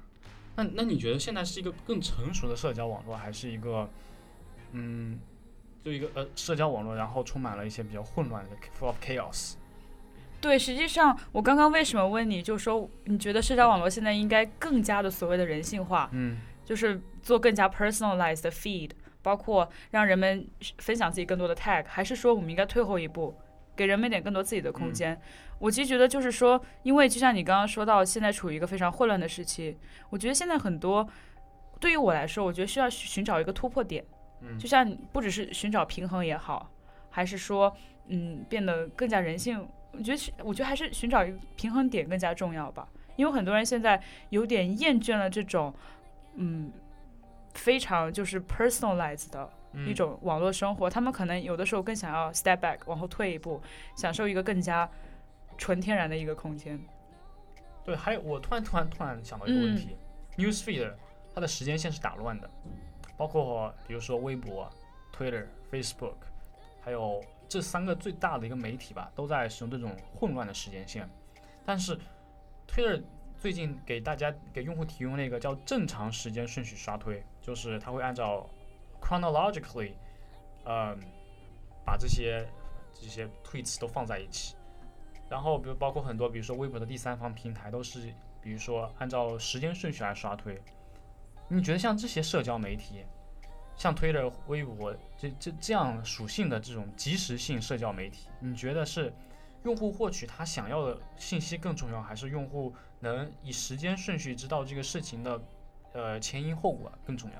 Speaker 2: 那那你觉得现在是一个更成熟的社交网络，还是一个嗯，就一个呃社交网络，然后充满了一些比较混乱的 full of chaos？
Speaker 3: 对，实际上我刚刚为什么问你，就说你觉得社交网络现在应该更加的所谓的人性化，
Speaker 2: 嗯
Speaker 3: 就是做更加 personalized 的 feed，包括让人们分享自己更多的 tag，还是说我们应该退后一步，给人们一点更多自己的空间？我其实觉得就是说，因为就像你刚刚说到，现在处于一个非常混乱的时期，我觉得现在很多对于我来说，我觉得需要寻找一个突破点，
Speaker 2: 嗯。
Speaker 3: 就像不只是寻找平衡也好，还是说嗯变得更加人性，我觉得我觉得还是寻找一个平衡点更加重要吧，因为很多人现在有点厌倦了这种嗯非常就是 personalized 的
Speaker 2: 嗯
Speaker 3: 一种网络生活，他们可能有的时候更想要 step back 往后退一步，享受一个更加纯天然的一个空间。
Speaker 2: 对，还有我突然突然突然想到一个问题、n e w s feed 它的时间线是打乱的，包括比如说微博、Twitter、Facebook，还有这三个最大的一个媒体吧，都在使用这种混乱的时间线。但是 Twitter 最近给大家给用户提供了一个叫正常时间顺序刷推，就是它会按照 chronologically，呃，把这些这些 tweets 都放在一起。然后，比如包括很多，比如说微博的第三方平台，都是比如说按照时间顺序来刷推。你觉得像这些社交媒体，像推着、微博这这这样属性的这种即时性社交媒体，你觉得是用户获取他想要的信息更重要，还是用户能以时间顺序知道这个事情的呃前因后果更重要？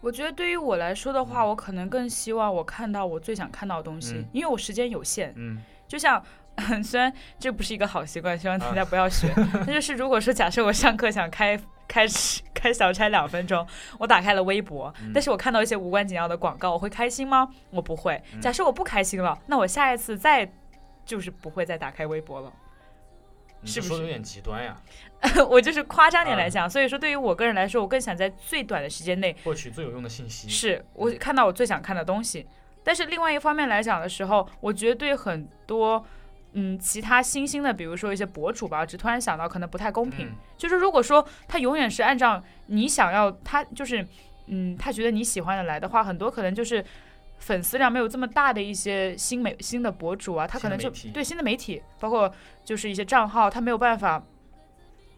Speaker 3: 我觉得对于我来说的话，我可能更希望我看到我最想看到的东西，
Speaker 2: 嗯
Speaker 3: 因为我时间有限。
Speaker 2: 嗯
Speaker 3: 就像，<laughs> 虽然这不是一个好习惯，希望大
Speaker 2: 啊
Speaker 3: 家不要学。<laughs> 那就是如果说假设我上课想开开始开小差两分钟，我打开了微博，
Speaker 2: 嗯
Speaker 3: 但是我看到一些无关紧要的广告，我会开心吗？我不会。
Speaker 2: 嗯
Speaker 3: 假设我不开心了，那我下一次再就是不会再打开微博了。是不是
Speaker 2: 有点极端呀，<laughs>
Speaker 3: 我就是夸张点
Speaker 2: 嗯
Speaker 3: 来讲，所以说对于我个人来说，我更想在最短的时间内
Speaker 2: 获取最有用的信息。
Speaker 3: 是我看到我最想看的东西。但是另外一方面来讲的时候，我觉得对很多嗯其他新兴的，比如说一些博主吧，我只突然想到可能不太公平。
Speaker 2: 嗯
Speaker 3: 就是如果说他永远是按照你想要，他就是嗯他觉得你喜欢的来的话，很多可能就是。粉丝量没有这么大的一些新媒新的博主啊，他可能就对新的媒体，包括就是一些账号，他没有办法，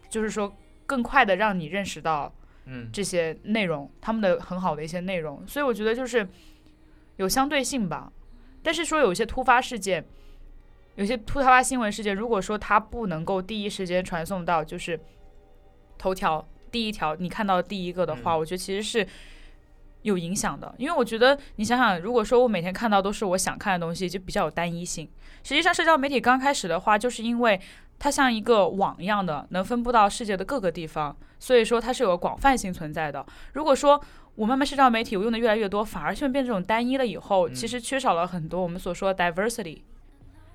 Speaker 3: 就是说更快的让你认识到
Speaker 2: 嗯，
Speaker 3: 这些内容，他们的很好的一些内容，所以我觉得就是有相对性吧。但是说有一些突发事件，有些突发新闻事件，如果说它不能够第一时间传送到就是头条第一条你看到第一个的话，
Speaker 2: 嗯。
Speaker 3: 我觉得其实是有影响的。因为我觉得你想想，如果说我每天看到都是我想看的东西，就比较有单一性。实际上，社交媒体刚开始的话，就是因为它像一个网一样的，能分布到世界的各个地方，所以说它是有个广泛性存在的。如果说我慢慢社交媒体我用的越来越多，反而却变这种单一了以后，
Speaker 2: 嗯
Speaker 3: 其实缺少了很多我们所说的 diversity。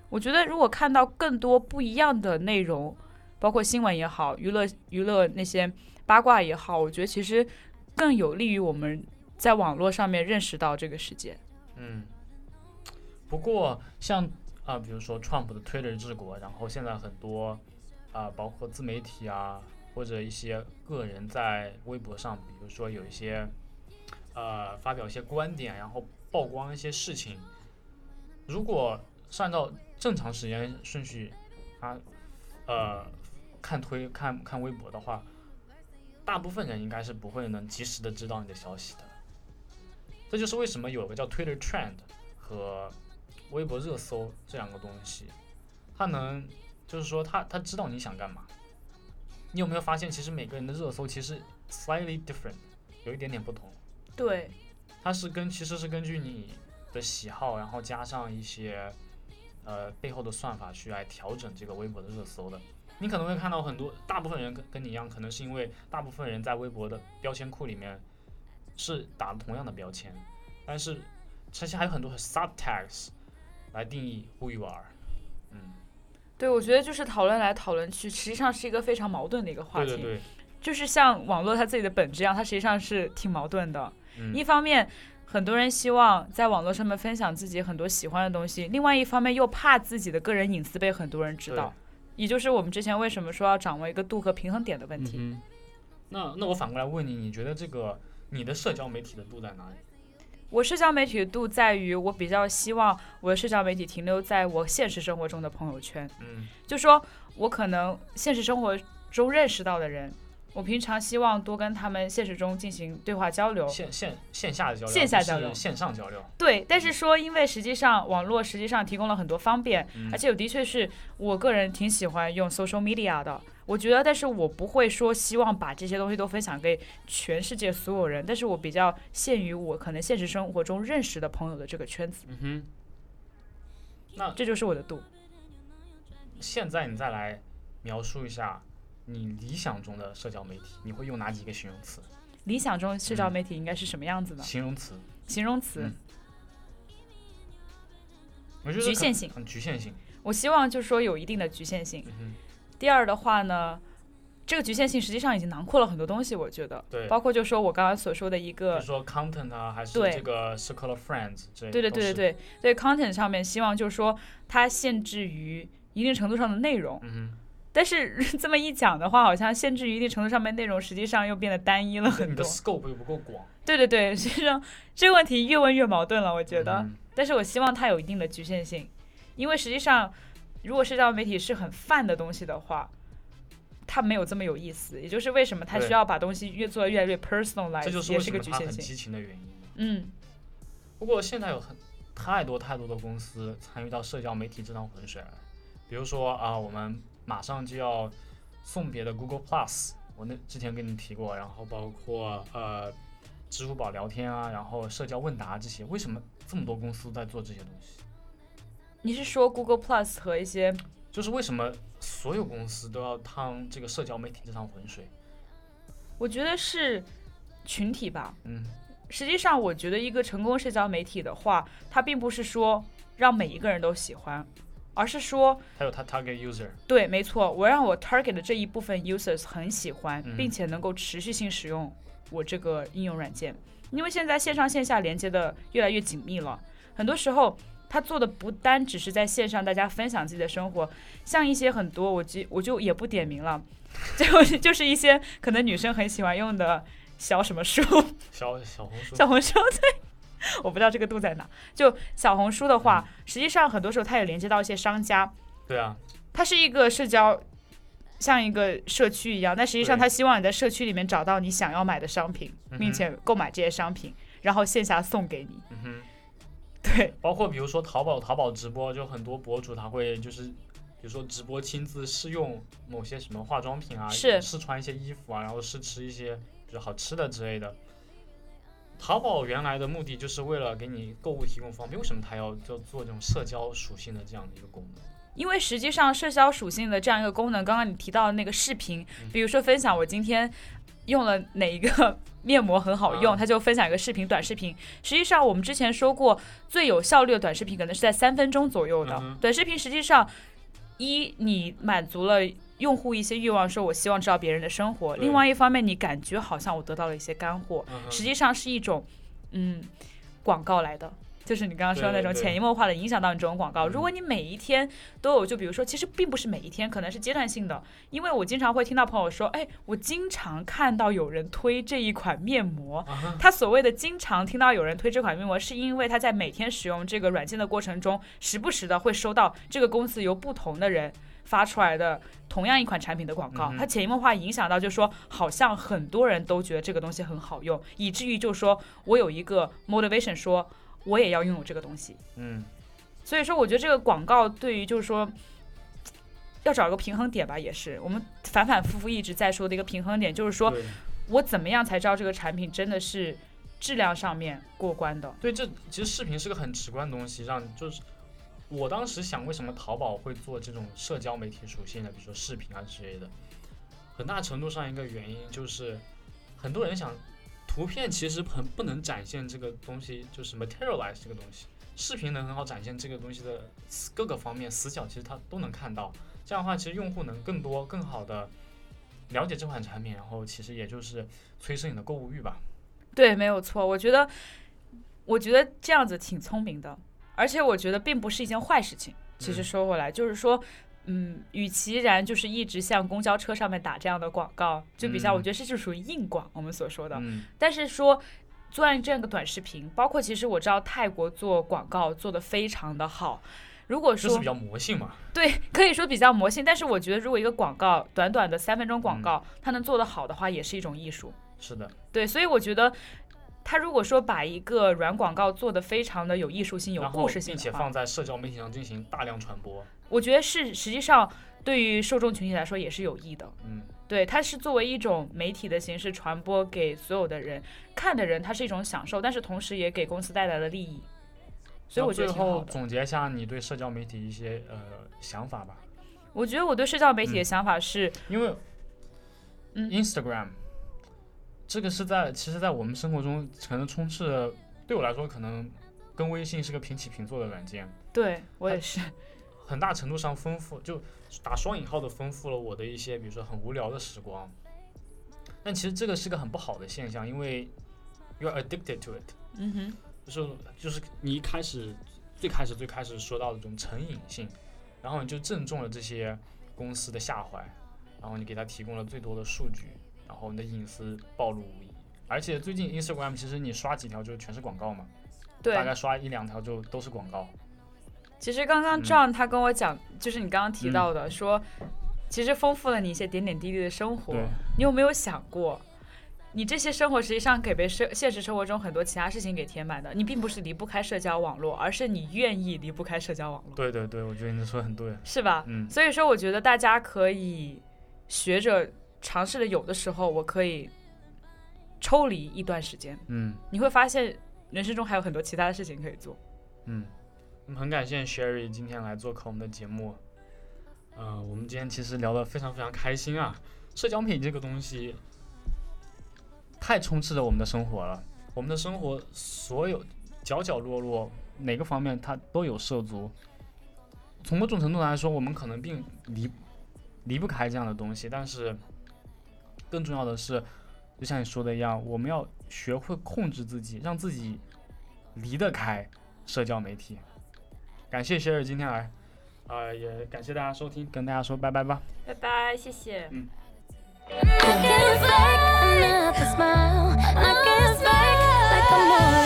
Speaker 3: 我觉得如果看到更多不一样的内容，包括新闻也好，娱乐娱乐那些八卦也好，我觉得其实更有利于我们在网络上面认识到这个世界。
Speaker 2: 嗯，不过像啊、比如说 Trump 的 Twitter 治国，然后现在很多啊、包括自媒体啊，或者一些个人在微博上，比如说有一些呃发表一些观点，然后曝光一些事情，如果是按照正常时间顺序，啊呃看推看看微博的话，大部分人应该是不会能及时的知道你的消息的。这就是为什么有个叫 Twitter Trend 和微博热搜这两个东西，它能就是说它它知道你想干嘛。你有没有发现，其实每个人的热搜其实 slightly different，有一点点不同。
Speaker 3: 对，
Speaker 2: 它是跟其实是根据你的喜好，然后加上一些呃背后的算法去来调整这个微博的热搜的。你可能会看到很多，大部分人跟跟你一样，可能是因为大部分人在微博的标签库里面是打了同样的标签，但是其实还有很多 subtext 来定义 who you are。嗯，
Speaker 3: 对，我觉得就是讨论来讨论去，实际上是一个非常矛盾的一个话题。
Speaker 2: 对对对，
Speaker 3: 就是像网络它自己的本质一样，它实际上是挺矛盾的。
Speaker 2: 嗯
Speaker 3: 一方面，很多人希望在网络上面分享自己很多喜欢的东西；另外一方面，又怕自己的个人隐私被很多人知道。也就是我们之前为什么说要掌握一个度和平衡点的问题。
Speaker 2: 嗯，那那我反过来问你，你觉得这个你的社交媒体的度在哪里？
Speaker 3: 我社交媒体的度在于，我比较希望我的社交媒体停留在我现实生活中的朋友圈。
Speaker 2: 嗯
Speaker 3: 就说我可能现实生活中认识到的人，我平常希望多跟他们现实中进行对话交流。
Speaker 2: 线线线下的交流，
Speaker 3: 线下交流
Speaker 2: 线上交流。
Speaker 3: 对，但是说，因为实际上网络实际上提供了很多方便，
Speaker 2: 嗯
Speaker 3: 而且我的确是我个人挺喜欢用 social media 的。我觉得，但是我不会说希望把这些东西都分享给全世界所有人，但是我比较限于我可能现实生活中认识的朋友的这个圈子，
Speaker 2: 嗯哼。那
Speaker 3: 这就是我的度。
Speaker 2: 现在你再来描述一下你理想中的社交媒体，你会用哪几个形容词？
Speaker 3: 理想中社交
Speaker 2: 嗯
Speaker 3: 媒体应该是什么样子呢？
Speaker 2: 形容词，
Speaker 3: 形容词，
Speaker 2: 嗯我觉得
Speaker 3: 局限性
Speaker 2: 很局限性。
Speaker 3: 我希望就是说有一定的局限性。
Speaker 2: 嗯，
Speaker 3: 第二的话呢，这个局限性实际上已经囊括了很多东西，我觉得，
Speaker 2: 对，
Speaker 3: 包括就说我刚刚所说的一
Speaker 2: 比
Speaker 3: 个
Speaker 2: 如说 content 啊，还是这个 circle of friends 这
Speaker 3: 对对，对对对对 content 上面，希望就是说它限制于一定程度上的内容，
Speaker 2: 嗯哼，
Speaker 3: 但是这么一讲的话，好像限制于一定程度上面内容，实际上又变得单一了很多你的。
Speaker 2: scope 又不够广，
Speaker 3: 对对对，实际上这个问题越问越矛盾了，我觉得。
Speaker 2: 嗯
Speaker 3: 但是我希望它有一定的局限性，因为实际上，如果社交媒体是很泛的东西的话，它没有这么有意思。也就是为什么它需要把东西越做得越来越 personalized，
Speaker 2: 这就是为什么它
Speaker 3: 个局限性。
Speaker 2: 很激情的原因。
Speaker 3: 嗯，
Speaker 2: 不过现在有很太多太多的公司参与到社交媒体这趟浑水了，比如说啊，我们马上就要送别的 Google Plus，我那之前跟你提过，然后包括呃支付宝聊天啊，然后社交问答这些，为什么这么多公司在做这些东西？
Speaker 3: 你是说 Google Plus 和一些
Speaker 2: 就是为什么所有公司都要趟这个社交媒体这趟浑水？
Speaker 3: 我觉得是群体吧。
Speaker 2: 嗯，
Speaker 3: 实际上，我觉得一个成功社交媒体的话，它并不是说让每一个人都喜欢，而是说，
Speaker 2: 还有它 target user，
Speaker 3: 对，没错，我让我 target 的这一部分 users 很喜欢，
Speaker 2: 嗯。
Speaker 3: 并且能够持续性使用我这个应用软件。因为现在线上线下连接的越来越紧密了，很多时候他做的不单只是在线上大家分享自己的生活，像一些很多我就我就也不点名了，<laughs> 就就是一些可能女生很喜欢用的小什么书，
Speaker 2: 小小红书，
Speaker 3: 小红书对，我不知道这个度在哪。就小红书的话，实际上很多时候它也连接到一些商家，
Speaker 2: 对啊，
Speaker 3: 它是一个社交，像一个社区一样，但实际上
Speaker 2: 对
Speaker 3: 它希望你在社区里面找到你想要买的商品，并且购买这些商品，然后线下送给你。
Speaker 2: 嗯哼。
Speaker 3: 对，
Speaker 2: 包括比如说淘宝，淘宝直播就很多博主他会就是，比如说直播亲自试用某些什么化妆品啊，
Speaker 3: 是
Speaker 2: 试穿一些衣服啊，然后试吃一些比较好吃的之类的。淘宝原来的目的就是为了给你购物提供方便，为什么它要就做这种社交属性的这样的一个功能？
Speaker 3: 因为实际上社交属性的这样一个功能，刚刚你提到的那个视频，比如说分享我今天用了哪一个 <laughs> 面膜很好用，
Speaker 2: 啊
Speaker 3: 他就分享一个视频，短视频。实际上我们之前说过，最有效率的短视频可能是在三分钟左右的。短视频实际上，一你满足了。用户一些欲望，说我希望知道别人的生活；另外一方面，你感觉好像我得到了一些干货，
Speaker 2: 嗯
Speaker 3: 实际上是一种，嗯，广告来的，就是你刚刚说的那种潜移默化的影响到你这种广告。
Speaker 2: 嗯
Speaker 3: 如果你每一天都有，就比如说，其实并不是每一天，可能是阶段性的。因为我经常会听到朋友说，哎，我经常看到有人推这一款面膜。
Speaker 2: 啊
Speaker 3: 他所谓的经常听到有人推这款面膜，是因为他在每天使用这个软件的过程中，时不时的会收到这个公司由不同的人。发出来的同样一款产品的广告，
Speaker 2: 嗯
Speaker 3: 它潜移默化影响到，就是说，好像很多人都觉得这个东西很好用，以至于就是说我有一个 motivation，说我也要拥有这个东西。
Speaker 2: 嗯，
Speaker 3: 所以说，我觉得这个广告对于就是说，要找一个平衡点吧，也是我们反反复复一直在说的一个平衡点，就是说我怎么样才知道这个产品真的是质量上面过关的。
Speaker 2: 对，这其实视频是个很直观的东西，让就是我当时想，为什么淘宝会做这种社交媒体属性的，比如说视频啊之类的，很大程度上一个原因就是，很多人想图片其实很不能展现这个东西，就是 materialize 这个东西，视频能很好展现这个东西的各个方面死角，其实它都能看到。这样的话，其实用户能更多、更好的了解这款产品，然后其实也就是催生你的购物欲吧。
Speaker 3: 对，没有错。我觉得，我觉得这样子挺聪明的，而且我觉得并不是一件坏事情。其实
Speaker 2: 嗯
Speaker 3: 说回来，就是说，嗯，与其然就是一直像公交车上面打这样的广告，就比较，我
Speaker 2: 嗯
Speaker 3: 觉得这就属于硬广，我们所说的。
Speaker 2: 嗯，
Speaker 3: 但是说做这样一个短视频，包括其实我知道泰国做广告做的非常的好。如果说
Speaker 2: 就是比较魔性嘛。
Speaker 3: 对，可以说比较魔性，但是我觉得如果一个广告短短的三分钟广告，它能做得好的话，也是一种艺术。
Speaker 2: 是的，
Speaker 3: 对，所以我觉得。他如果说把一个软广告做得非常的有艺术性、有故事性
Speaker 2: 并且放，在社交媒体上进行大量传播。
Speaker 3: 我觉得是实际上对于受众群体来说也是有益的。
Speaker 2: 嗯，
Speaker 3: 对，它是作为一种媒体的形式传播给所有的人，看的人它是一种享受，但是同时也给公司带来了利益，所以我觉得
Speaker 2: 最
Speaker 3: 挺好的。
Speaker 2: 后总结一下你对社交媒体一些呃想法吧，
Speaker 3: 我觉得我对社交媒体的
Speaker 2: 嗯
Speaker 3: 想法是，
Speaker 2: 因为
Speaker 3: 嗯
Speaker 2: Instagram 这个是在其实，在我们生活中可能充斥了，对我来说可能跟微信是个平起平坐的软件，
Speaker 3: 对我也是，
Speaker 2: 很大程度上丰富，就打双引号的丰富了我的一些，比如说很无聊的时光。但其实这个是个很不好的现象，因为 you are addicted to it。
Speaker 3: 嗯哼，
Speaker 2: 就是就是你一开始最开始最开始说到的这种成瘾性，然后你就正中了这些公司的下怀，然后你给他提供了最多的数据，然后你的隐私暴露无遗。而且最近 Instagram 其实你刷几条就全是广告嘛，
Speaker 3: 对
Speaker 2: 大，概刷一两条就都是广告。
Speaker 3: 其实刚刚
Speaker 2: 嗯
Speaker 3: John 他跟我讲，就是你刚刚提到的，说其实丰富了你一些点点滴滴的生活
Speaker 2: 对。
Speaker 3: 你有没有想过，你这些生活实际上给被生现实生活中很多其他事情给填满的？你并不是离不开社交网络，而是你愿意离不开社交网络，
Speaker 2: 对对对，我觉得你说的很对。
Speaker 3: 是吧？
Speaker 2: 嗯
Speaker 3: 所以说，我觉得大家可以学着尝试的，有的时候我可以抽离一段时间，
Speaker 2: 嗯
Speaker 3: 你会发现人生中还有很多其他的事情可以做。
Speaker 2: 嗯，我们很感谢 Sherry 今天来做客我们的节目。呃，我们今天其实聊得非常非常开心啊。社交品这个东西，太充斥着我们的生活了。我们的生活所有角角落落，哪个方面它都有涉足。从某种程度来说，我们可能并离离不开这样的东西，但是更重要的是，就像你说的一样，我们要学会控制自己，让自己离得开社交媒体。感谢雪儿今天来，啊、也感谢大家收听，跟大家说拜拜吧。
Speaker 3: 拜拜，谢谢。
Speaker 4: I can't fake another smile. I can't fake like.